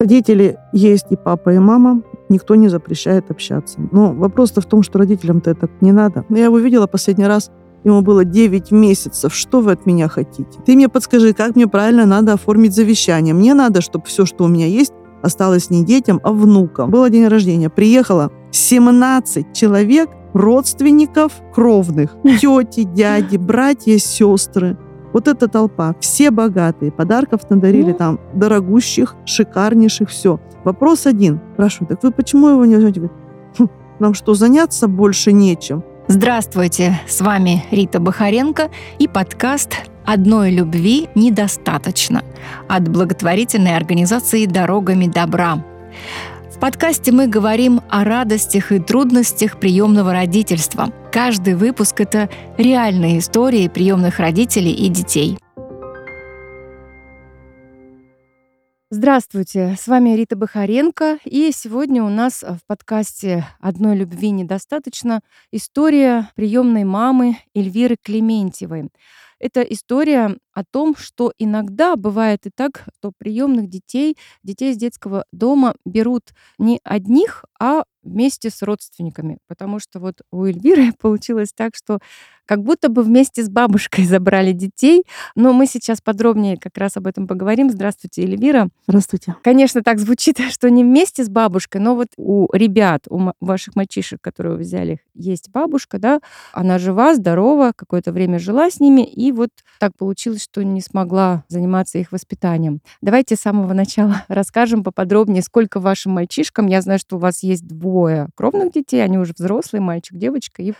Родители есть и папа, и мама. Никто не запрещает общаться. Но вопрос-то в том, что родителям-то это не надо. Я его видела последний раз Ему было 9 месяцев. Что вы от меня хотите? Ты мне подскажи, как мне правильно надо оформить завещание. Мне надо, чтобы все, что у меня есть, осталось не детям, а внукам. Было день рождения. Приехало 17 человек, родственников кровных. Тети, дяди, братья, сестры. Вот эта толпа, все богатые, подарков надарили ну. там, дорогущих, шикарнейших, все. Вопрос один. Спрашиваю, так вы почему его не возьмете? Хм, нам что, заняться больше нечем? Здравствуйте, с вами Рита Бахаренко и подкаст «Одной любви недостаточно» от благотворительной организации «Дорогами добра». В подкасте мы говорим о радостях и трудностях приемного родительства. Каждый выпуск – это реальные истории приемных родителей и детей. Здравствуйте, с вами Рита Бахаренко, и сегодня у нас в подкасте «Одной любви недостаточно» история приемной мамы Эльвиры Клементьевой. Это история о том, что иногда бывает и так, что приемных детей, детей из детского дома берут не одних, а вместе с родственниками. Потому что вот у Эльвиры получилось так, что как будто бы вместе с бабушкой забрали детей. Но мы сейчас подробнее как раз об этом поговорим. Здравствуйте, Эльвира. Здравствуйте. Конечно, так звучит, что не вместе с бабушкой, но вот у ребят, у ваших мальчишек, которые вы взяли, есть бабушка, да, она жива, здорова, какое-то время жила с ними, и вот так получилось, что не смогла заниматься их воспитанием. Давайте с самого начала расскажем поподробнее, сколько вашим мальчишкам. Я знаю, что у вас есть двое кровных детей, они уже взрослые, мальчик, девочка, и э,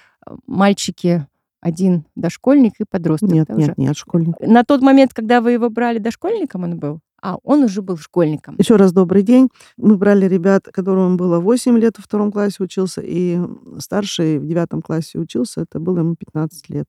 мальчики один дошкольник и подросток. Нет, нет, нет, школьник. На тот момент, когда вы его брали дошкольником, он был? А, он уже был школьником. Еще раз добрый день. Мы брали ребят, которому было 8 лет, во втором классе учился, и старший в девятом классе учился, это было ему 15 лет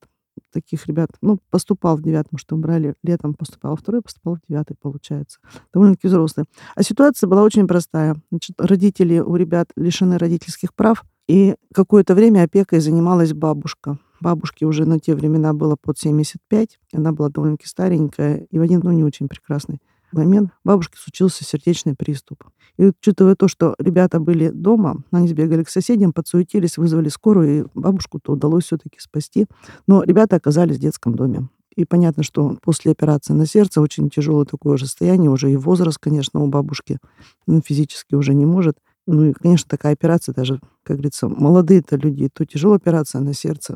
таких ребят, ну, поступал в девятом, что мы брали летом, поступал в второй, поступал в девятый, получается. Довольно-таки взрослые. А ситуация была очень простая. Значит, родители у ребят лишены родительских прав, и какое-то время опекой занималась бабушка. Бабушке уже на те времена было под 75, она была довольно-таки старенькая и в один, ну, не очень прекрасный момент бабушке случился сердечный приступ. И учитывая то, что ребята были дома, они сбегали к соседям, подсуетились, вызвали скорую, и бабушку-то удалось все-таки спасти. Но ребята оказались в детском доме. И понятно, что после операции на сердце очень тяжелое такое же состояние, уже и возраст, конечно, у бабушки ну, физически уже не может. Ну и, конечно, такая операция даже, как говорится, молодые-то люди, то тяжелая операция на сердце.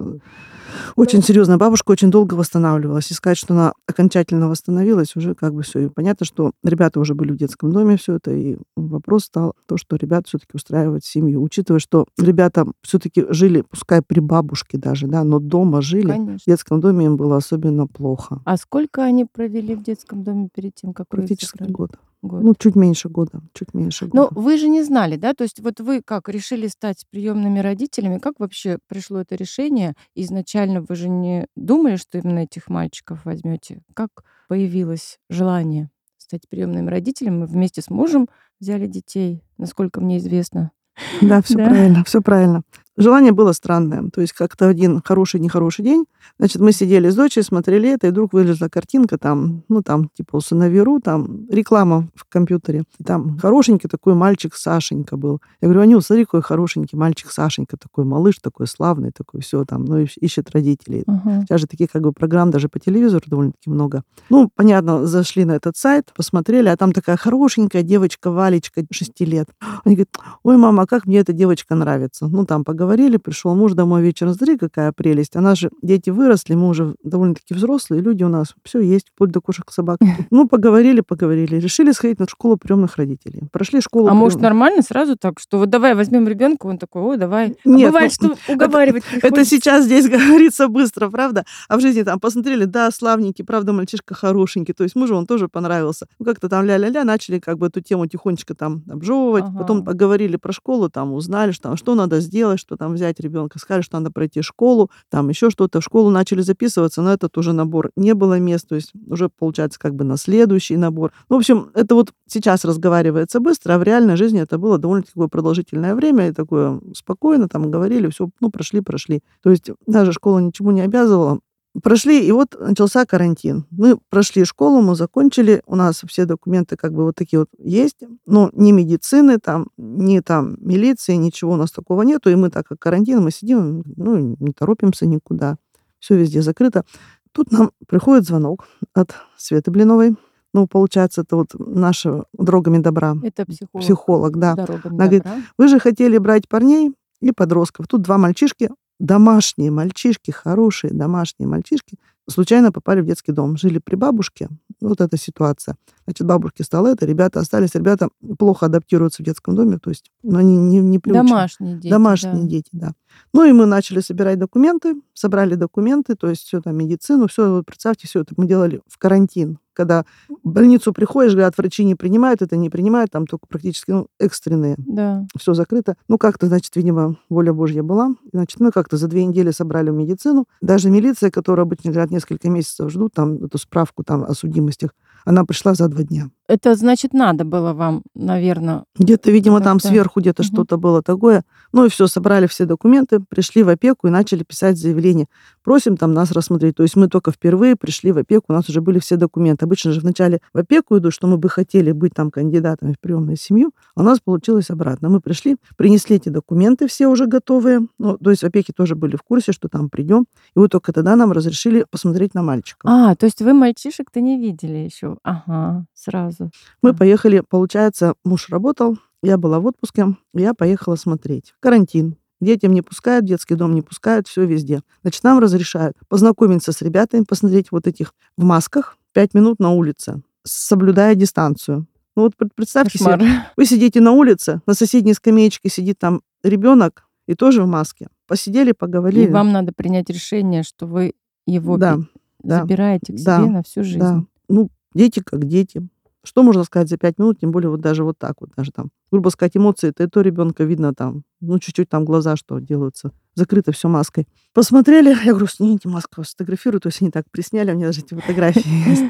Очень серьезная. Бабушка очень долго восстанавливалась. И сказать, что она окончательно восстановилась, уже как бы все. И понятно, что ребята уже были в детском доме, все это. И вопрос стал то, что ребята все-таки устраивают семью. Учитывая, что ребята все-таки жили, пускай при бабушке даже, да, но дома жили. Конечно. В детском доме им было особенно плохо. А сколько они провели в детском доме перед тем, как Практически год год. Ну, чуть меньше года, чуть меньше года. Но вы же не знали, да? То есть вот вы как решили стать приемными родителями? Как вообще пришло это решение? Изначально вы же не думали, что именно этих мальчиков возьмете? Как появилось желание стать приемным родителем? Мы вместе с мужем взяли детей, насколько мне известно. Да, все правильно, все правильно. Желание было странное. То есть как-то один хороший, нехороший день, значит, мы сидели с дочерью, смотрели это, и вдруг вылезла картинка там, ну, там, типа, сыновиру, там, реклама в компьютере. И там хорошенький такой мальчик Сашенька был. Я говорю, Аню, смотри, какой хорошенький мальчик Сашенька, такой малыш, такой славный, такой все там, ну, ищет родителей. Uh-huh. Сейчас же таких, как бы, программ даже по телевизору довольно-таки много. Ну, понятно, зашли на этот сайт, посмотрели, а там такая хорошенькая девочка Валечка, 6 лет. Они говорят, ой, мама, как мне эта девочка нравится. Ну, там поговорили поговорили, пришел муж домой вечером, смотри, какая прелесть. Она же, дети выросли, мы уже довольно-таки взрослые, люди у нас, все есть, вплоть до кошек, собак. Ну, поговорили, поговорили. Решили сходить на школу приемных родителей. Прошли школу. А прием... может нормально сразу так, что вот давай возьмем ребенка, он такой, ой, давай. А Нет, а бывает, ну, что уговаривать это, это сейчас здесь говорится быстро, правда? А в жизни там посмотрели, да, славненький, правда, мальчишка хорошенький. То есть мужу он тоже понравился. Ну, как-то там ля-ля-ля начали как бы эту тему тихонечко там обжевывать. Ага. Потом поговорили про школу, там узнали, что, что надо сделать, что там взять ребенка, сказали, что надо пройти школу, там еще что-то. В школу начали записываться, но этот уже набор не было мест, то есть уже получается как бы на следующий набор. Ну, в общем, это вот сейчас разговаривается быстро, а в реальной жизни это было довольно-таки продолжительное время, и такое спокойно там говорили, все, ну, прошли, прошли. То есть даже школа ничему не обязывала, Прошли, и вот начался карантин. Мы прошли школу, мы закончили, у нас все документы как бы вот такие вот есть, но ни медицины там, ни там милиции, ничего у нас такого нету, и мы так как карантин, мы сидим, ну, не торопимся никуда, все везде закрыто. Тут нам приходит звонок от Светы Блиновой, ну, получается, это вот наша «Дорогами добра». Это психолог. Психолог, да. Дорогами Она говорит, добра. Вы же хотели брать парней и подростков. Тут два мальчишки, домашние мальчишки, хорошие домашние мальчишки, случайно попали в детский дом. Жили при бабушке. Вот эта ситуация. Значит, бабушке стало это, ребята остались. Ребята плохо адаптируются в детском доме, то есть ну, они не, не приучены. Домашние дети. Домашние да. дети, да. Ну и мы начали собирать документы, собрали документы, то есть все там медицину, все, вот представьте, все это мы делали в карантин, когда в больницу приходишь, говорят, врачи не принимают, это не принимают, там только практически ну, экстренные, Да. все закрыто. Ну как-то, значит, видимо, воля Божья была. Значит, мы как-то за две недели собрали в медицину. Даже милиция, которая обычно, говорят, несколько месяцев ждут там эту справку там о судимостях, она пришла за два дня. Это значит, надо было вам, наверное. Где-то, видимо, там сверху где-то Мгм. что-то было такое. Ну и все, собрали все документы, пришли в опеку и начали писать заявление. Просим там нас рассмотреть. То есть мы только впервые пришли в опеку, у нас уже были все документы. Обычно же вначале в опеку идут, что мы бы хотели быть там кандидатами в приемную семью, а у нас получилось обратно. Мы пришли, принесли эти документы все уже готовые. Ну, то есть в опеке тоже были в курсе, что там придем. И вот только тогда нам разрешили посмотреть на мальчиков. А, то есть вы мальчишек-то не видели еще. Ага, сразу. Мы А. поехали, получается, муж работал, я была в отпуске, я поехала смотреть. Карантин. Детям не пускают, детский дом не пускают, все везде. Значит, нам разрешают познакомиться с ребятами, посмотреть вот этих в масках пять минут на улице, соблюдая дистанцию. Ну вот пред- представьте Кошмар. себе, вы сидите на улице, на соседней скамеечке сидит там ребенок и тоже в маске. Посидели, И поговорили. вам надо принять решение, что вы его Да, пи- да, забираете к да, себе на всю жизнь. Да. Ну, дети как дети. Что можно сказать за пять минут, тем более вот даже вот так вот, даже там, грубо сказать, эмоции, это и то ребенка видно там, ну, чуть-чуть там глаза что делаются, закрыто все маской. Посмотрели, я говорю, снимите маску, сфотографирую, то есть они так присняли, у меня даже эти фотографии есть.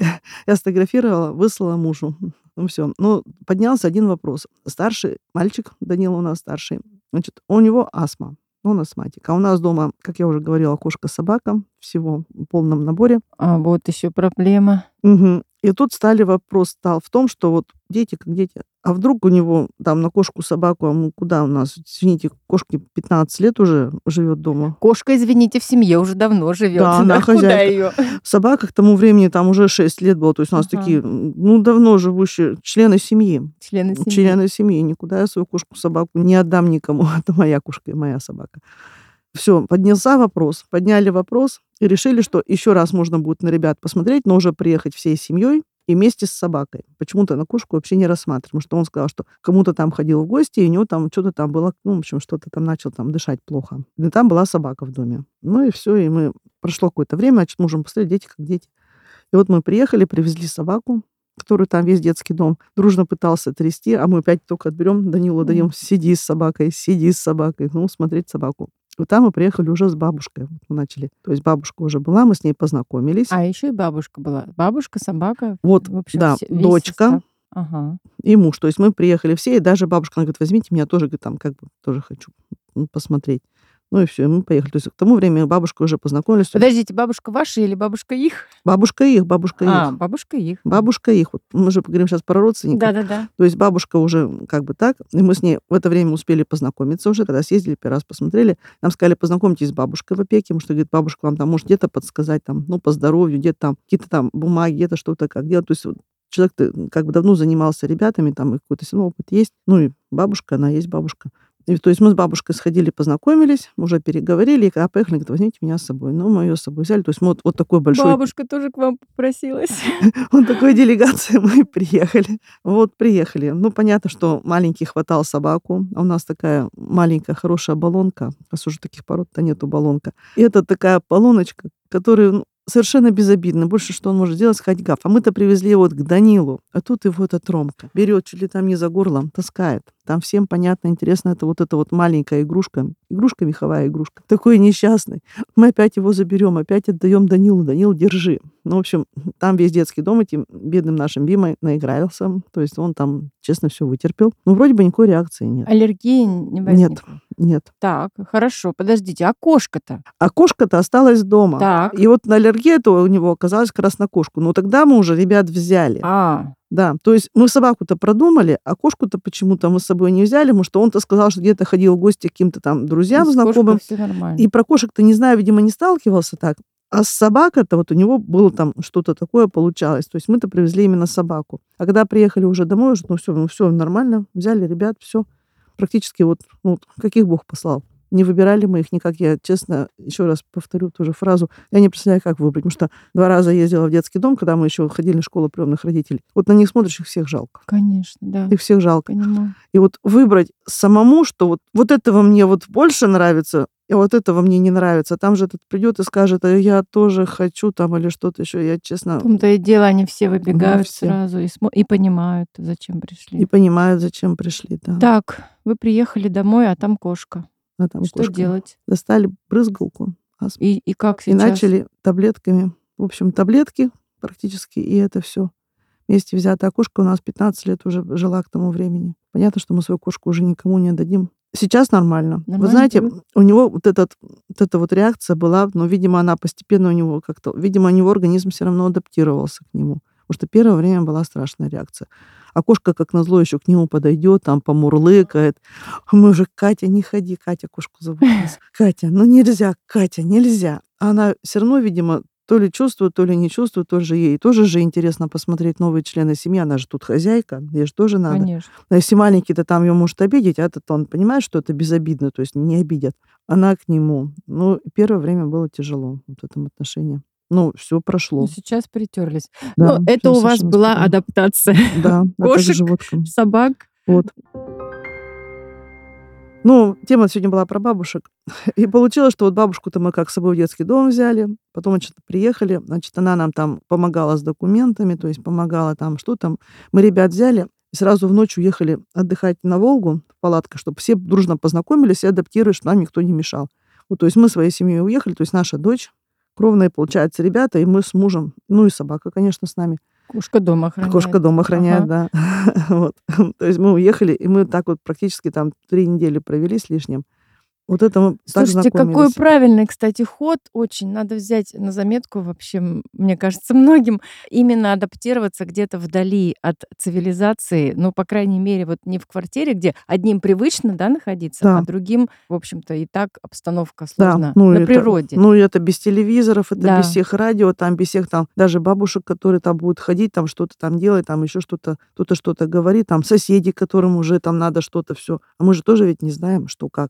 Я сфотографировала, выслала мужу. Ну, все. Ну, поднялся один вопрос. Старший мальчик, Данила у нас старший, значит, у него астма. Он астматик. А у нас дома, как я уже говорила, кошка-собака, всего в полном наборе. А вот еще проблема. Мгм. И тут стали вопрос стал в том, что вот дети как дети. А вдруг у него там на кошку, собаку, а мы куда у нас, извините, кошке 15 лет уже живет дома. Кошка, извините, в семье уже давно живет. Да, она Куда хозяйка. ее? Собака к тому времени там уже 6 лет было. То есть у нас Ага. такие, ну, давно живущие члены семьи. Члены семьи. Члены семьи. Никуда я свою кошку, собаку не отдам никому. Это моя кошка и моя собака. Все, поднялся вопрос. Подняли вопрос и решили, что еще раз можно будет на ребят посмотреть, но уже приехать всей семьей и вместе с собакой. Почему-то на кошку вообще не рассматриваем, что он сказал, что кому-то там ходил в гости, и у него там что-то там было, ну, в общем, что-то там начал там дышать плохо. И там была собака в доме. Ну и все, и мы... Прошло какое-то время, значит, можем посмотреть, дети как дети. И вот мы приехали, привезли собаку, который там весь детский дом дружно пытался трясти, а мы опять только отберем, Данилу даем, сиди с собакой, сиди с собакой, ну, смотреть собаку. Вот там мы приехали уже с бабушкой, вот мы начали. То есть бабушка уже была, мы с ней познакомились. А еще и бабушка была. Бабушка, собака. Вот, в общем, да, все- дочка. состав. Ага. и муж. То есть мы приехали все, и даже бабушка, она говорит, возьмите меня тоже, говорит, там как бы тоже хочу посмотреть. Ну и все, и мы поехали. То есть к тому времени бабушка уже познакомились. Подождите, бабушка ваша или бабушка их? Бабушка их, бабушка А, их. бабушка их. Бабушка их. Вот мы же поговорим сейчас про родственников. Да-да-да. То есть бабушка уже как бы так, и мы с ней в это время успели познакомиться уже, когда съездили, первый раз посмотрели. Нам сказали, познакомьтесь с бабушкой в опеке, потому что, говорит, бабушка вам там может где-то подсказать, там, ну, по здоровью, где-то там какие-то там бумаги, где-то что-то как делать. То есть человек как бы давно занимался ребятами, там, и какой-то опыт есть. Ну, и бабушка, она есть бабушка. И, то есть мы с бабушкой сходили, познакомились, уже переговорили, и когда поехали, говорит, возьмите меня с собой. Ну, мы ее с собой взяли. То есть мы вот, вот такой большой Бабушка тоже к вам попросилась. вот такой делегацией мы приехали. Вот приехали. Ну, понятно, что маленький хватал собаку. А у нас такая маленькая хорошая баллонка. У нас уже таких пород-то нету баллонка. И это такая баллоночка, которая ну, совершенно безобидна. Больше что он может делать, сказать гав. А мы-то привезли его вот к Данилу. А тут его эта тромка. Берет чуть ли там не за горлом, таскает. Там всем понятно, интересно, это вот эта вот маленькая игрушка. Игрушка, меховая игрушка. Такой несчастный. Мы опять его заберем, опять отдаем Данилу. Данил, держи. Ну, в общем, там весь детский дом этим бедным нашим Бимой наигрался. То есть он там, честно, все вытерпел. Ну, вроде бы никакой реакции нет. Аллергии не возникло. Нет. Так, хорошо, подождите, а кошка-то? А кошка-то осталась дома. Так. И вот аллергия то у него оказалась как раз на кошку. Но тогда мы уже ребят взяли. А, Да, то есть мы собаку-то продумали, а кошку-то почему-то мы с собой не взяли, потому что он-то сказал, что где-то ходил в гости к каким-то там друзьям кошкой знакомым. все нормально. И про кошек-то, не знаю, видимо, не сталкивался так. А с собакой-то вот у него было там что-то такое получалось. То есть мы-то привезли именно собаку. А когда приехали уже домой, уже, ну все, ну все нормально, взяли ребят, все. Практически вот, ну, каких Бог послал. Не выбирали мы их никак. Я, честно, еще раз повторю ту же фразу. Я не представляю, как выбрать. Потому что два раза ездила в детский дом, когда мы еще ходили в школу приемных родителей. Вот на них смотришь, их всех жалко. Конечно, да. Их всех жалко. Понимаю. И вот выбрать самому, что вот, вот этого мне вот больше нравится, и вот этого мне не нравится. Там же этот придет и скажет, а я тоже хочу там или что-то еще. Я, честно, В том-то и дело, они все выбегают все. сразу и, смо- и понимают, зачем пришли. не понимаю, зачем пришли. Да. Так, вы приехали домой, а там кошка. А там Что кошка. делать? Достали брызгалку И, и как и сейчас? начали таблетками. В общем, таблетки практически, и это все. Вместе взятая кошка у нас 15 лет уже жила к тому времени. Понятно, что мы свою кошку уже никому не отдадим. Сейчас нормально. Вы Нормально знаете, привык? у него вот, этот, вот эта вот реакция была, но, видимо, она постепенно у него как-то... Видимо, у него организм все равно адаптировался к нему. Потому что первое время была страшная реакция. А кошка, как назло, еще к нему подойдет, там помурлыкает. Мы уже, Катя, не ходи, Катя кошку забылась. Катя, ну нельзя, Катя, нельзя. А она все равно, видимо, то ли чувствует, то ли не чувствует, тоже ей тоже же интересно посмотреть новые члены семьи. Она же тут хозяйка, ей же тоже надо. Конечно. А если маленький-то там ее может обидеть, а этот он понимает, что это безобидно, то есть не обидят. Она к нему. Ну, первое время было тяжело вот в этом отношении. Ну, все прошло. Ну, сейчас притерлись. Да, Но это у вас совершенно была спокойно. адаптация Да, а кошек, животным. собак. Вот. Ну, тема сегодня была про бабушек. И получилось, что вот бабушку-то мы как с собой в детский дом взяли. Потом, значит, приехали. Значит, она нам там помогала с документами, то есть помогала там, что там. Мы ребят взяли и сразу в ночь уехали отдыхать на Волгу в палатках, чтобы все дружно познакомились и адаптировались, чтобы нам никто не мешал. Вот, то есть мы своей семьей уехали, то есть наша дочь, кровные, получается, ребята, и мы с мужем, ну и собака, конечно, с нами. Кошка дома охраняет. Кошка дом охраняет, Ага. да. вот. То есть мы уехали, и мы так вот практически там три недели провели с лишним. Вот это Слушайте, какой правильный, кстати, ход. Очень надо взять на заметку вообще, мне кажется, многим именно адаптироваться где-то вдали от цивилизации. Ну, по крайней мере, вот не в квартире, где одним привычно, да, находиться, Да. а другим, в общем-то, и так обстановка Да, сложна. ну на это- природе. Ну, это без телевизоров, это Да. без всех радио, там без всех там, даже бабушек, которые там будут ходить, там что-то там делать, там еще что-то, кто-то что-то говорит, там соседи, которым уже там надо что-то все. А мы же тоже ведь не знаем, что как.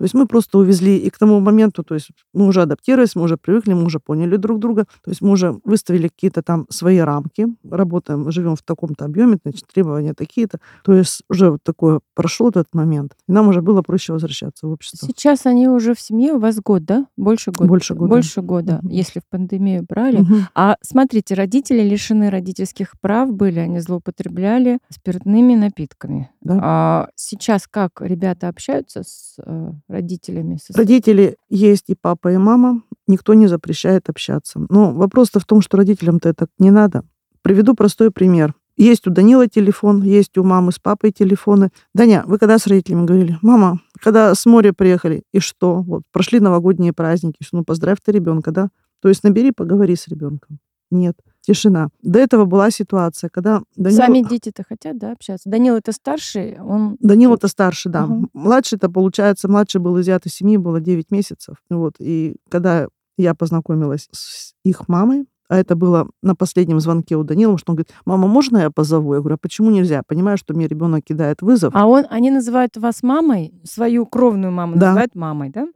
То есть мы просто увезли, и к тому моменту, то есть мы уже адаптировались, мы уже привыкли, мы уже поняли друг друга, то есть мы уже выставили какие-то там свои рамки, работаем, живем в таком-то объеме, значит, требования такие-то. То есть уже вот такое прошел этот момент, и нам уже было проще возвращаться в общество. Сейчас они уже в семье, у вас год, да? Больше года? Больше года. Больше года, Мгм. если в пандемию брали. Мгм. А смотрите, родители лишены родительских прав были, они злоупотребляли спиртными напитками. Да. А сейчас как ребята общаются с э, родителями? со- Родители есть и папа, и мама. Никто не запрещает общаться. Но вопрос-то в том, что родителям-то это не надо. Приведу простой пример. Есть у Данила телефон, есть у мамы с папой телефоны. Даня, вы когда с родителями говорили? Мама, когда с моря приехали, и что? Вот, прошли новогодние праздники, ну, поздравь ты ребенка, да? То есть набери, поговори с ребенком. Нет, тишина. До этого была ситуация, когда Данил... Сами дети-то хотят, да, общаться? Данил это старший, он... Данил это старший, да. Ага. Младший это получается, младший был из этой семьи, было 9 месяцев. Вот. И когда я познакомилась с их мамой, а это было на последнем звонке у Данила, что он говорит, мама, можно я позову? Я говорю, а почему нельзя? Понимаю, что мне ребенок кидает вызов. А он, они называют вас мамой, свою кровную маму Да. называют мамой, да?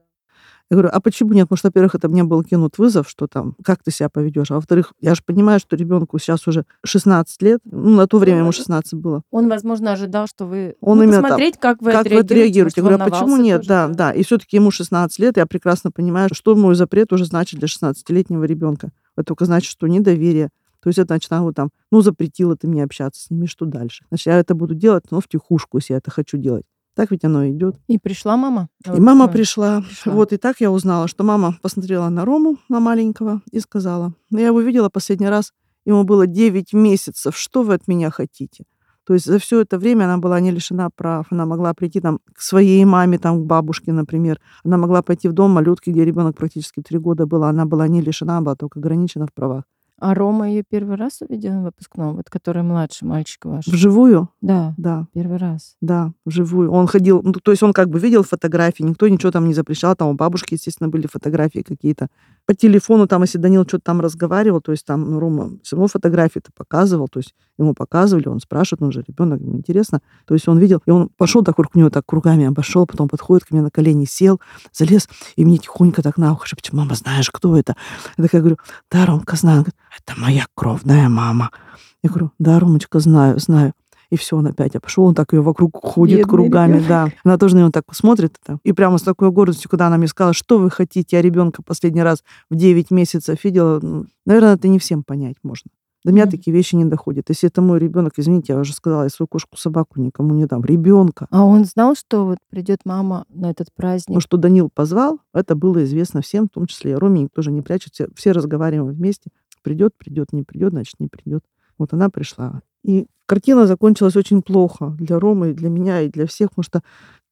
Я говорю, а почему нет? Потому что, во-первых, это мне был кинут вызов, что там, как ты себя поведешь. А во-вторых, я же понимаю, что ребенку сейчас уже 16 лет. Ну, на то время ему 16 было. Он, возможно, ожидал, что вы... Он ну, именно там, посмотреть, как вы как вы отреагируете. отреагируете? Я говорю, а почему нет? тоже, Да, да. И все-таки ему 16 лет, я прекрасно понимаю, что мой запрет уже значит для 16-летнего ребенка. Это только значит, что недоверие. То есть это вот там, ну, запретила ты мне общаться с ними, что дальше? Значит, я это буду делать, но в тихушку, если я это хочу делать. Так ведь оно идет. И пришла мама? И мама Вот, пришла. пришла. Вот, и так я узнала, что мама посмотрела на Рому, на маленького, и сказала, ну, я его видела последний раз, ему было 9 месяцев, что вы от меня хотите? То есть за все это время она была не лишена прав. Она могла прийти там к своей маме, там, к бабушке, например. Она могла пойти в дом малютки, где ребенок практически три года была. Она была не лишена, была только ограничена в правах. А Рома ее первый раз увидел на выпускном, вот который младший мальчик ваш? Вживую? Да, Да, первый раз. да, вживую. Он ходил, ну, то есть он как бы видел фотографии, никто ничего там не запрещал, там у бабушки, естественно, были фотографии какие-то. По телефону там, если Данил что-то там разговаривал, то есть там, ну, Рома все равно фотографии-то показывал, то есть ему показывали, он спрашивает, он же ребенок, ему интересно. То есть он видел, и он пошел так вокруг него, так кругами обошел, потом подходит ко мне на колени, сел, залез, и мне тихонько так на ухо шепчет, мама, знаешь, кто это? Я такая говорю, да, Ромка, знаю. Это моя кровная мама. Я говорю, да, Ромочка, знаю, знаю. И все, он опять пошел, он так ее вокруг ходит Бедный кругами, ребенок. да. Она тоже на него так смотрит. это. И прямо с такой гордостью, когда она мне сказала, что вы хотите, я ребенка последний раз в 9 месяцев видела, ну, наверное, это не всем понять можно. До меня Мгм. такие вещи не доходят. Если это мой ребенок, извините, я уже сказала, я свою кошку, собаку никому не дам. Ребенка. А он знал, что вот придет мама на этот праздник? Ну, что Данил позвал, это было известно всем, в том числе и Роме, никто же не прячет, все, все разговариваем вместе. Придет, придет, не придет, значит, не придет. Вот она пришла. И картина закончилась очень плохо для Ромы, для меня, и для всех, потому что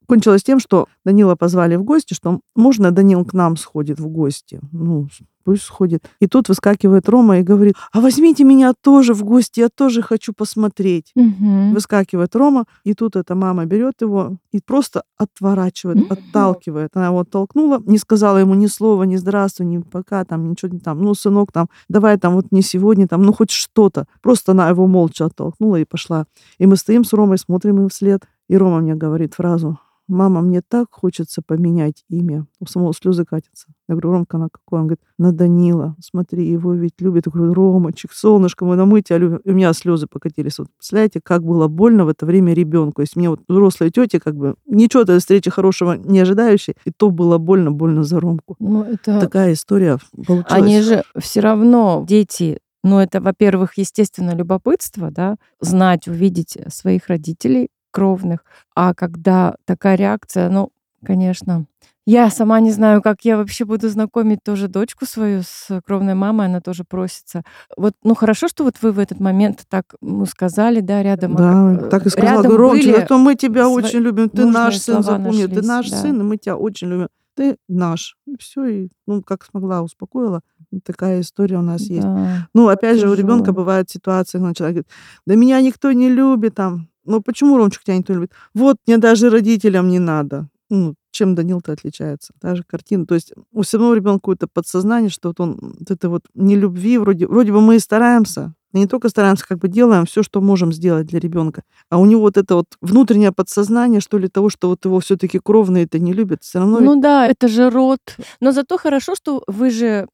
кончилось тем, что Данила позвали в гости, что можно Данил к нам сходит в гости. Ну, пусть сходит. И тут выскакивает Рома и говорит, а возьмите меня тоже в гости, я тоже хочу посмотреть. Мгм. Выскакивает Рома, и тут эта мама берет его и просто отворачивает, Мгм. отталкивает. Она его оттолкнула, не сказала ему ни слова, ни здравствуй, ни пока, там, ничего не там. Ну, сынок, там, давай там вот не сегодня, там, ну, хоть что-то. Просто она его молча оттолкнула и пошла. И мы стоим с Ромой, смотрим им вслед. И Рома мне говорит фразу, мама, мне так хочется поменять имя. У самого слезы катятся. Я говорю, Ромка, на какой? Он говорит, на Данила. Смотри, его ведь любят. Я говорю, Ромочек, солнышко, мы, мы тебя любим. И у меня слезы покатились. Вот представляете, как было больно в это время ребенку. То есть мне вот взрослая тетя, как бы, ничего этой встречи хорошего не ожидающей, и то было больно, больно за Ромку. Ну, это... Такая история получилась. Они же все равно, дети, ну, это, во-первых, естественно, любопытство, да, знать, увидеть своих родителей кровных. А когда такая реакция, ну, конечно, я сама не знаю, как я вообще буду знакомить тоже дочку свою с кровной мамой, она тоже просится. Вот, ну хорошо, что вот вы в этот момент так ну, сказали, да, рядом. Да, э, так и сказала, рядом были а то мы тебя сво- очень любим, ты наш сын, запомни, ты нашлись, наш да. сын, и мы тебя очень любим. Ты наш. И все, и, ну, как смогла, успокоила. Вот такая история у нас есть. Да. Ну, опять же, у тяжело. ребенка бывают ситуации, когда человек говорит, да меня никто не любит там. Ну, почему, Ромчик, тебя никто не любит? Вот, мне даже родителям не надо. Ну, чем Данил-то отличается? Та же картина. То есть у самого ребенка какое-то подсознание, что вот он, вот это вот нелюбви, вроде, вроде бы мы и стараемся, и не только стараемся, как бы делаем все, что можем сделать для ребенка. А у него вот это вот внутреннее подсознание, что ли, того, что вот его все-таки кровные это не любят, все равно ведь Ну да, это же род. Но зато хорошо, что вы же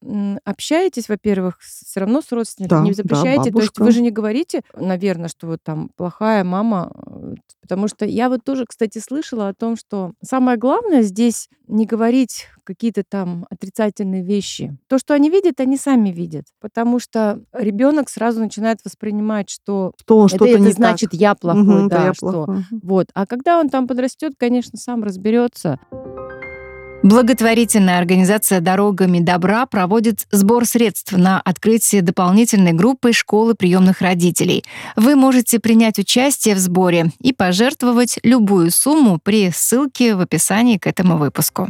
общаетесь, во-первых, все равно с родственниками, Да, не да, запрещаете. То есть вы же не говорите, наверное, что вот там плохая мама. Потому что я вот тоже, кстати, слышала о том, что самое главное здесь не говорить какие-то там отрицательные вещи. То, что они видят, они сами видят. Потому что ребенок сразу начинает воспринимать, что что он это, что-то это не значит так. я плохой, Мгм, это да, я что плохой. Вот. А когда он там подрастет, конечно, сам разберется. Благотворительная организация «Дорогами добра» проводит сбор средств на открытие дополнительной группы школы приемных родителей. Вы можете принять участие в сборе и пожертвовать любую сумму при ссылке в описании к этому выпуску.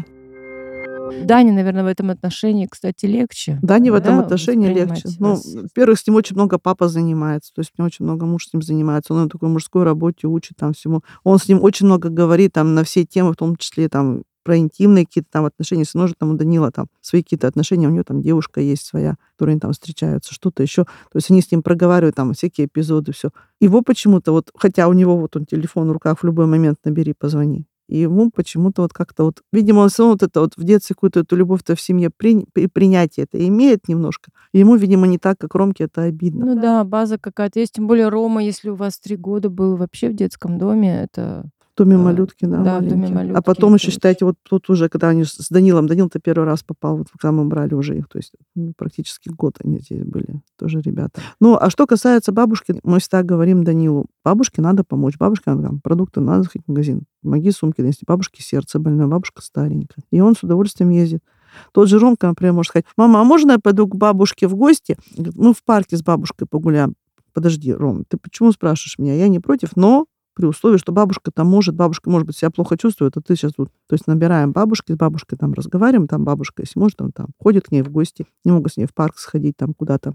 Дане, наверное, в этом отношении, кстати, легче. Да, не в этом да, отношении легче. Ну, вас. во-первых, с ним очень много папа занимается. То есть мне очень много муж с ним занимается. Он на такой мужской работе учит там всему. Он с ним очень много говорит там на все темы, в том числе там про интимные какие-то там отношения. С же там у Данила там свои какие-то отношения, у него там девушка есть своя, которая они там встречаются, что-то еще. То есть они с ним проговаривают там всякие эпизоды, все. Его почему-то вот, хотя у него вот он телефон в руках в любой момент набери, позвони. И ему почему-то вот как-то вот, видимо, он всё равно вот это вот в детстве какую-то эту любовь-то в семье при, при- принятие это имеет немножко. Ему, видимо, не так, как Ромке, это обидно. Ну да, база какая-то есть. Тем более Рома, если у вас три года был вообще в детском доме, это доме малютки, да, да, в доме маленькие. малютки, А потом еще, считайте, вот тут уже, когда они с Данилом, Данил-то первый раз попал, вот когда мы брали уже их, то есть ну, практически год они здесь были, тоже ребята. Ну, а что касается бабушки, мы всегда говорим Данилу, бабушке надо помочь, бабушке надо там, продукты, надо сходить в магазин, помоги сумки донести, бабушке сердце больное, бабушка старенькая. И он с удовольствием ездит. Тот же Ромка, например, может сказать, мама, а можно я пойду к бабушке в гости? Мы в парке с бабушкой погуляем. подожди, Ром, ты почему спрашиваешь меня? Я не против, но при условии, что бабушка там может, бабушка, может быть, себя плохо чувствует, а ты сейчас тут... То есть набираем бабушки, с бабушкой там разговариваем, там бабушка, если может, он там ходит к ней в гости, не могут с ней в парк сходить, там куда-то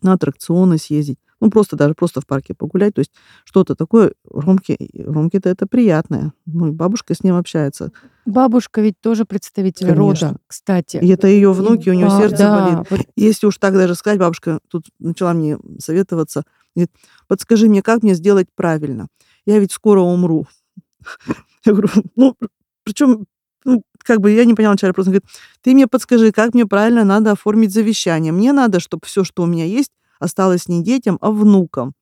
на аттракционы съездить. Ну, просто даже просто в парке погулять. То есть что-то такое. Ромке, Ромке-то это приятное. Ну, и бабушка с ним общается. Бабушка ведь тоже представитель Конечно. рода, кстати. И это ее внуки, у нее Да, сердце да, болит. вот Если уж так даже сказать, бабушка тут начала мне советоваться. Говорит, подскажи мне, как мне сделать правильно? Я ведь скоро умру. Я говорю, ну, причем, ну, как бы я не поняла вначале, просто говорит, ты мне подскажи, как мне правильно надо оформить завещание. Мне надо, чтобы все, что у меня есть, осталось не детям, а внукам.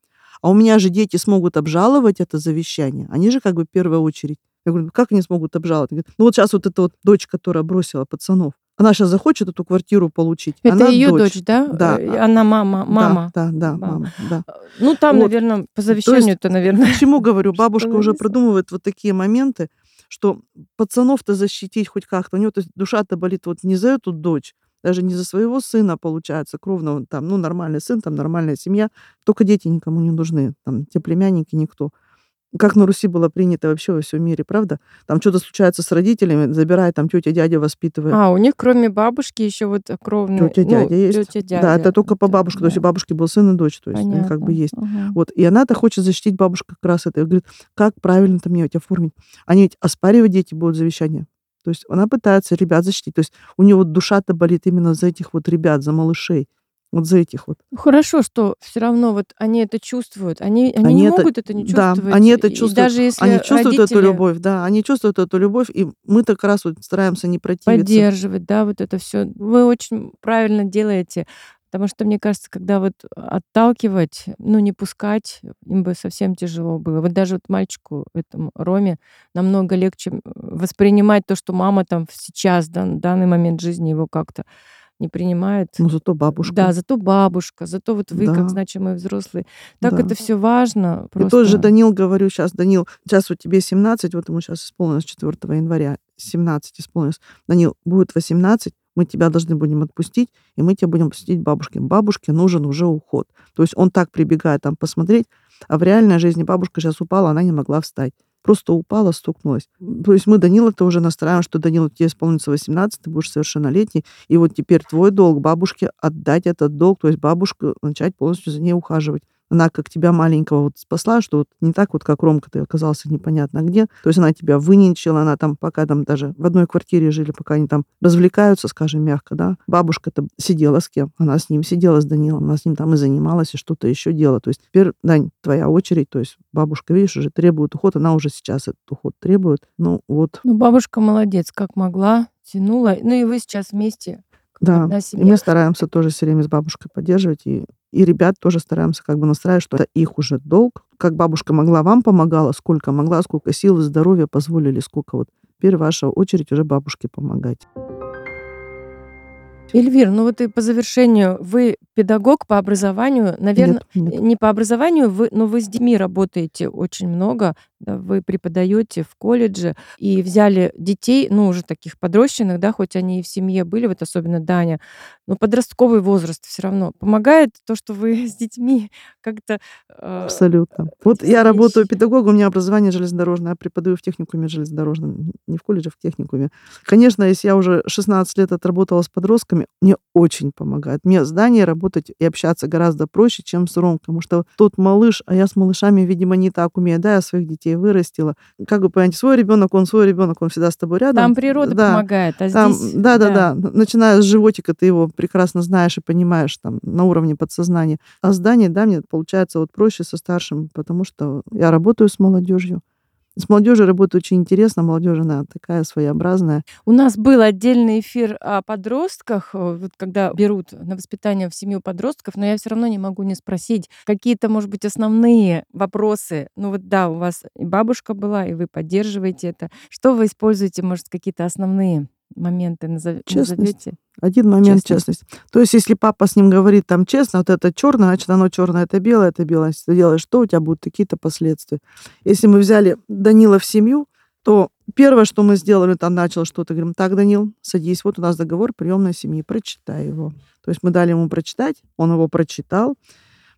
А у меня же дети смогут обжаловать это завещание. Они же как бы в первую очередь. Я говорю, как они смогут обжаловать? Говорит, ну вот сейчас вот эта вот дочь, которая бросила пацанов, она сейчас захочет эту квартиру получить. Это она ее дочь, да? Да. Э, Она мама, мама. Да, да, да, Мама. мама, да. Ну, там, Вот. наверное, по завещанию-то, наверное. Почему говорю, бабушка уже продумывает вот такие моменты, что пацанов-то защитить хоть как-то. У нее то есть душа-то болит вот не за эту дочь, даже не за своего сына, получается, кровного, там, ну, нормальный сын, там, нормальная семья. Только дети никому не нужны, там, те племянники, никто. Как на Руси было принято вообще во всем мире, правда? Там что-то случается с родителями, забирай, там, тетя, дядя воспитывает. А, у них кроме бабушки еще вот кровные... Тетя, дядя есть. Тетя, дядя. Да, это только по Да, бабушке. То есть у да. бабушки был сын и дочь, то есть они как бы Понятно. есть. Ага. Вот. И она-то хочет защитить бабушку как раз это. И говорит, как правильно там мне ведь оформить? Они ведь оспаривать дети будут завещание. То есть она пытается ребят защитить. То есть у нее вот душа-то болит именно за этих вот ребят, за малышей. Вот за этих вот. Ну, Хорошо, что все равно вот они это чувствуют. Они, они, Они не это- могут это не да, чувствовать. они это И чувствуют. даже если Они чувствуют родители эту любовь, да, они чувствуют эту любовь, и мы-то как раз вот стараемся не противиться. поддерживать, да, вот это все. Вы очень правильно делаете. Потому что, мне кажется, когда вот отталкивать, ну, не пускать, им бы совсем тяжело было. Вот даже вот мальчику, этому Роме, намного легче воспринимать то, что мама там сейчас, да, в данный момент жизни его как-то не принимает. Ну, зато бабушка. Да, зато бабушка, зато вот вы, Да. как значимые взрослые. Так Да. это все важно. И тот же просто. Данил, говорю сейчас, Данил, сейчас вот тебе 17, вот ему сейчас исполнилось 4 января, 17 исполнилось. Данил, будет 18, мы тебя должны будем отпустить, и мы тебя будем пустить бабушке. Бабушке нужен уже уход. То есть он так прибегает там посмотреть, а в реальной жизни бабушка сейчас упала, она не могла встать. Просто упала, стукнулась. То есть мы Данила-то уже настраиваем, что Данил, тебе исполнится 18, ты будешь совершеннолетний, и вот теперь твой долг бабушке отдать этот долг, то есть бабушку начать полностью за ней ухаживать. Она как тебя маленького вот спасла, что вот не так вот, как Ромка, ты оказался непонятно где. То есть она тебя выненчила, она там пока там даже в одной квартире жили, пока они там развлекаются, скажем, мягко, да. Бабушка-то сидела с кем? Она с ним сидела, с Данилом, она с ним там и занималась, и что-то еще делала. То есть теперь, Дань, твоя очередь, то есть бабушка, видишь, уже требует уход, она уже сейчас этот уход требует. Ну вот, Ну, бабушка молодец, как могла, тянула. Ну и вы сейчас вместе. да. И мы стараемся тоже все время с бабушкой поддерживать, и, и ребят тоже стараемся как бы настраивать, что это их уже долг. Как бабушка могла, вам помогала, сколько могла, сколько сил и здоровья позволили, сколько вот. Теперь ваша очередь уже бабушке помогать. Эльвир, ну вот и по завершению, вы педагог по образованию, наверное, Нет, нет. не по образованию, вы, но вы с детьми работаете очень много, да, вы преподаете в колледже и взяли детей, ну уже таких подрощенных, да, хоть они и в семье были, вот особенно Даня, но подростковый возраст все равно помогает то, что вы с детьми как-то э, Абсолютно. Вот эти я работаю педагогом, у меня образование железнодорожное, я преподаю в техникуме железнодорожном, не в колледже, а в техникуме. Конечно, если я уже 16 лет отработала с подростками, мне очень помогает. Мне здание работать и общаться гораздо проще, чем с Ромкой, потому что тот малыш, а я с малышами, видимо, не так умею. Да, я своих детей вырастила. Как вы понимаете, свой ребенок, он свой ребенок, он всегда с тобой рядом. там природа да. помогает, а Там, здесь да, да, да, Начиная с животика, ты его прекрасно знаешь и понимаешь там на уровне подсознания. А здание, да, мне получается вот проще со старшим, потому что я работаю с молодежью. С молодежью работаю очень интересно, молодежь она такая своеобразная. У нас был отдельный эфир о подростках, э, вот когда берут на воспитание в семью подростков, но я все равно не могу не спросить какие-то, может быть, основные вопросы. Ну вот да, у вас и бабушка была, и вы поддерживаете это. Что вы используете, может, какие-то основные моменты назов- Честность. назовете? Один момент Честность. честность. То есть, если папа с ним говорит там честно, вот это черное, значит, оно черное, это белое, это белое. Если ты делаешь что, у тебя будут какие-то последствия. Если мы взяли Данила в семью, то первое, что мы сделали, там начал что-то, говорим, так, Данил, садись, вот у нас договор приемной семьи, прочитай его. То есть мы дали ему прочитать, он его прочитал.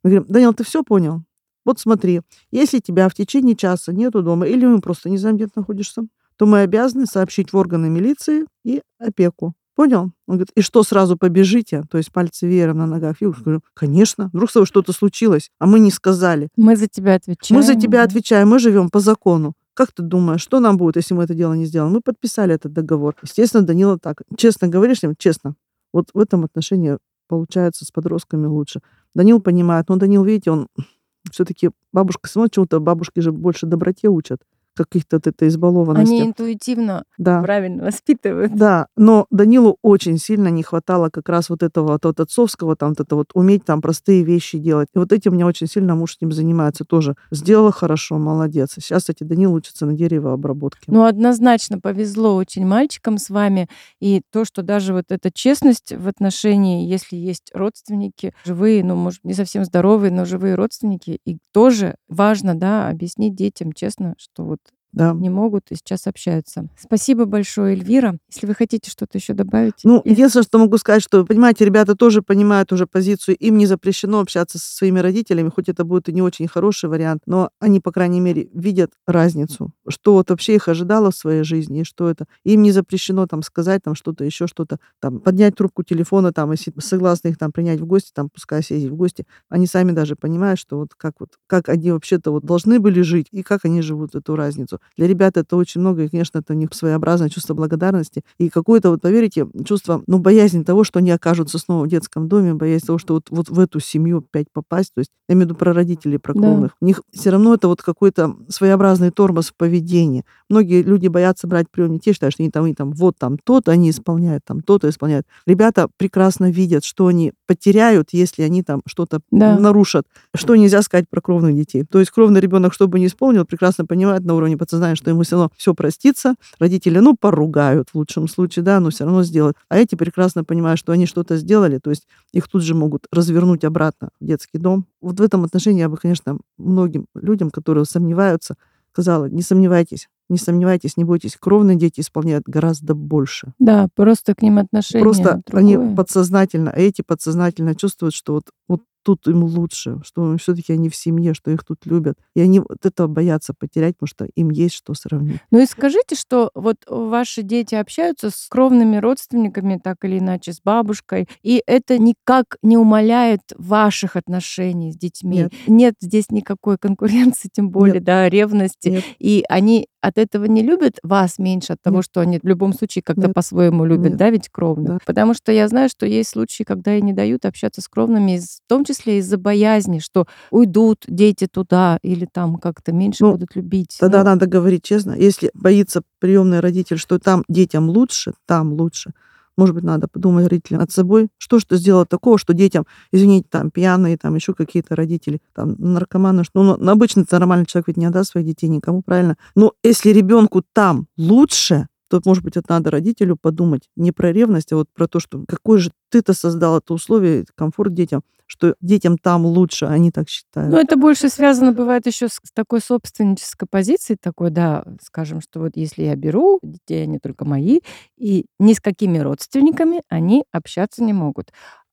Мы говорим, Данил, ты все понял? Вот смотри, если тебя в течение часа нету дома, или мы просто не знаем, где ты находишься, то мы обязаны сообщить в органы милиции и опеку. Понял? Он говорит, и что, сразу побежите? То есть пальцы веером на ногах. Я говорю, конечно, вдруг с тобой что-то случилось, а мы не сказали. Мы за тебя отвечаем. Мы за тебя отвечаем, мы живем по закону. Как ты думаешь, что нам будет, если мы это дело не сделаем? Мы подписали этот договор. Естественно, Данила так. Честно говоришь им, честно. Вот в этом отношении получается с подростками лучше. Данил понимает, но Данил, видите, он все-таки бабушка, смотрит чему-то бабушки же больше доброте учат каких-то вот этой избалованности. Они интуитивно да. правильно воспитывают. Да, но Данилу очень сильно не хватало как раз вот этого вот, вот отцовского, там вот это вот уметь там простые вещи делать. И вот этим мне очень сильно муж с ним занимается тоже. Сделала хорошо, молодец. Сейчас, кстати, Данил учится на деревообработке. Ну, однозначно повезло очень мальчикам с вами. И то, что даже вот эта честность в отношении, если есть родственники, живые, ну, может, не совсем здоровые, но живые родственники, и тоже важно, да, объяснить детям честно, что вот да. не могут и сейчас общаются. Спасибо большое, Эльвира. Если вы хотите что-то еще добавить. Ну, единственное, что могу сказать, что, понимаете, ребята тоже понимают уже позицию, им не запрещено общаться со своими родителями, хоть это будет и не очень хороший вариант, но они, по крайней мере, видят разницу, что вот вообще их ожидало в своей жизни, и что это. Им не запрещено там сказать там что-то, еще что-то, там, поднять трубку телефона, там, если согласны их там принять в гости, там, пускай съездить в гости. Они сами даже понимают, что вот как вот, как они вообще-то вот должны были жить, и как они живут эту разницу. Для ребят это очень много, и, конечно, это у них своеобразное чувство благодарности и какое-то, вот поверите, чувство, ну, боязнь того, что они окажутся снова в детском доме, боязнь того, что вот, вот в эту семью опять попасть, то есть я имею в виду про родителей, про кровных. Да. У них все равно это вот какой-то своеобразный тормоз в поведении. Многие люди боятся брать прием детей, считают, что они там, они там, вот там то-то они исполняют, там то-то исполняют. Ребята прекрасно видят, что они потеряют, если они там что-то да. нарушат. Что нельзя сказать про кровных детей. То есть кровный ребенок, что бы ни исполнил, прекрасно понимает на уровне подсознания, что ему все равно все простится. Родители, ну, поругают в лучшем случае, да, но все равно сделают. А эти прекрасно понимают, что они что-то сделали, то есть их тут же могут развернуть обратно в детский дом. Вот в этом отношении я бы, конечно, многим людям, которые сомневаются, сказала, не сомневайтесь, не сомневайтесь, не бойтесь, кровные дети исполняют гораздо больше. Да, просто к ним отношение Просто другое. они подсознательно, а эти подсознательно чувствуют, что вот, вот тут им лучше, что все-таки они в семье, что их тут любят. И они вот этого боятся потерять, потому что им есть что сравнить. Ну и скажите, что вот ваши дети общаются с кровными родственниками, так или иначе, с бабушкой, и это никак не умаляет ваших отношений с детьми. Нет, Нет здесь никакой конкуренции, тем более, нет, да, ревности. нет, И они от этого не любят вас меньше, от того, нет, что они в любом случае как-то по-своему любят, нет, да, ведь кровных. да. Потому что я знаю, что есть случаи, когда и не дают общаться с кровными, в том числе из-за боязни, что уйдут дети туда или там как-то меньше Ну, будут любить. тогда Ну, надо говорить честно. Если боится приемный родитель, что там детям лучше, там лучше, может быть, надо подумать родителям над собой, что ж ты сделала такого, что детям, извините, там пьяные, там еще какие-то родители, там наркоманы, что, ну, обычно нормальный человек ведь не отдаст своих детей никому, правильно? Но если ребенку там лучше, то, может быть, это надо родителю подумать не про ревность, а вот про то, что какой же ты-то создал это условие, комфорт детям, что детям там лучше, они так Ну, считают. это больше связано бывает еще с такой собственнической позицией, такой, да, скажем, что вот если я беру, детей они только мои, и ни с какими родственниками они общаться не могут.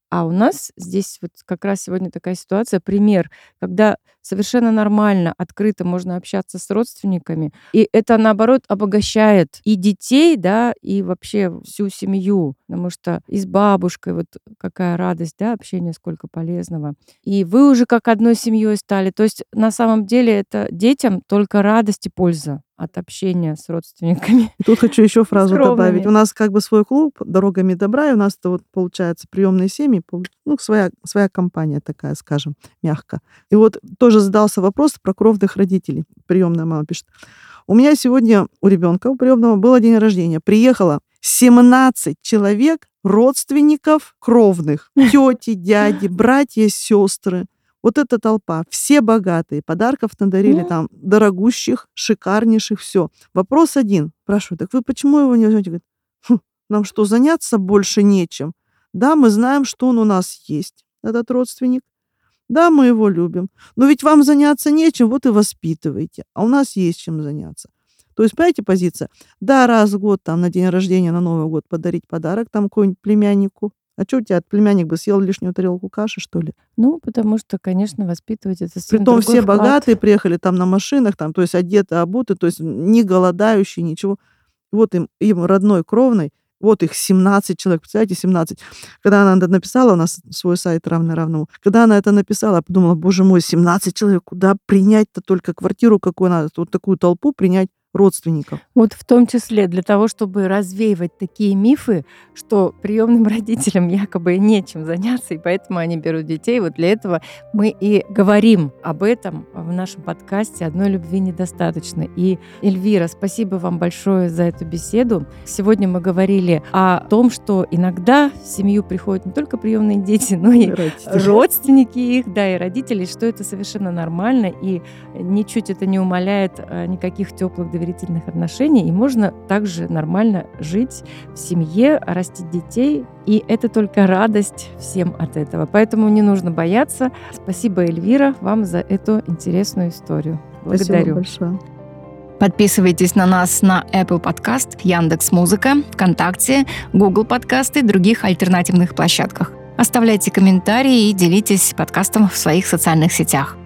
А у нас здесь вот как раз сегодня такая ситуация, пример, когда совершенно нормально, открыто можно общаться с родственниками, и это, наоборот, обогащает и детей, да, и вообще всю семью, потому что и с бабушкой вот какая радость, да, общение сколько полезного. И вы уже как одной семьей стали. То есть на самом деле это детям только радость и польза от общения с родственниками, И тут хочу еще фразу добавить. У нас как бы свой клуб «Дорогами добра», и у нас это вот получается приемные семьи, ну, своя, своя компания такая, скажем, мягко. И вот тоже задался вопрос про кровных родителей. Приемная мама пишет. У меня сегодня у ребенка, у приемного, было день рождения. Приехало 17 человек, родственников кровных. Тети, дяди, братья, сестры. Вот эта толпа, все богатые, подарков надарили Ну, там дорогущих, шикарнейших, все. Вопрос один. Спрашиваю, так вы почему его не возьмете? Говорит, «Хм, нам что, заняться больше нечем? Да, мы знаем, что он у нас есть, этот родственник. Да, мы его любим. Но ведь вам заняться нечем, вот и воспитывайте. А у нас есть чем заняться. То есть, понимаете, позиция? Да, раз в год, там, на день рождения, на Новый год подарить подарок там какому-нибудь племяннику. А что у тебя племянник бы съел лишнюю тарелку каши, что ли? Ну, потому что, конечно, воспитывать это Притом все вклад. богатые приехали там на машинах, там, то есть одеты, обуты, то есть не голодающие, ничего. Вот им, им родной, кровной, вот их 17 человек, представляете, 17. Когда она это написала, у нас свой сайт равный равному, когда она это написала, я подумала, боже мой, 17 человек, куда принять-то только квартиру какую надо, вот такую толпу принять родственников. Вот в том числе для того, чтобы развеивать такие мифы, что приемным родителям якобы нечем заняться, и поэтому они берут детей. Вот для этого мы и говорим об этом в нашем подкасте «Одной любви недостаточно». И, Эльвира, спасибо вам большое за эту беседу. Сегодня мы говорили о том, что иногда в семью приходят не только приемные дети, но и родственники их, да, и родители, что это совершенно нормально, и ничуть это не умаляет э, никаких теплых доверительных отношений, и можно также нормально жить в семье, растить детей, и это только радость всем от этого. Поэтому не нужно бояться. Спасибо, Эльвира, вам за эту интересную историю. Благодарю. Спасибо большое. Подписывайтесь на нас на Apple Podcast, Яндекс Музыка, ВКонтакте, Google Подкасты и других альтернативных площадках. Оставляйте комментарии и делитесь подкастом в своих социальных сетях.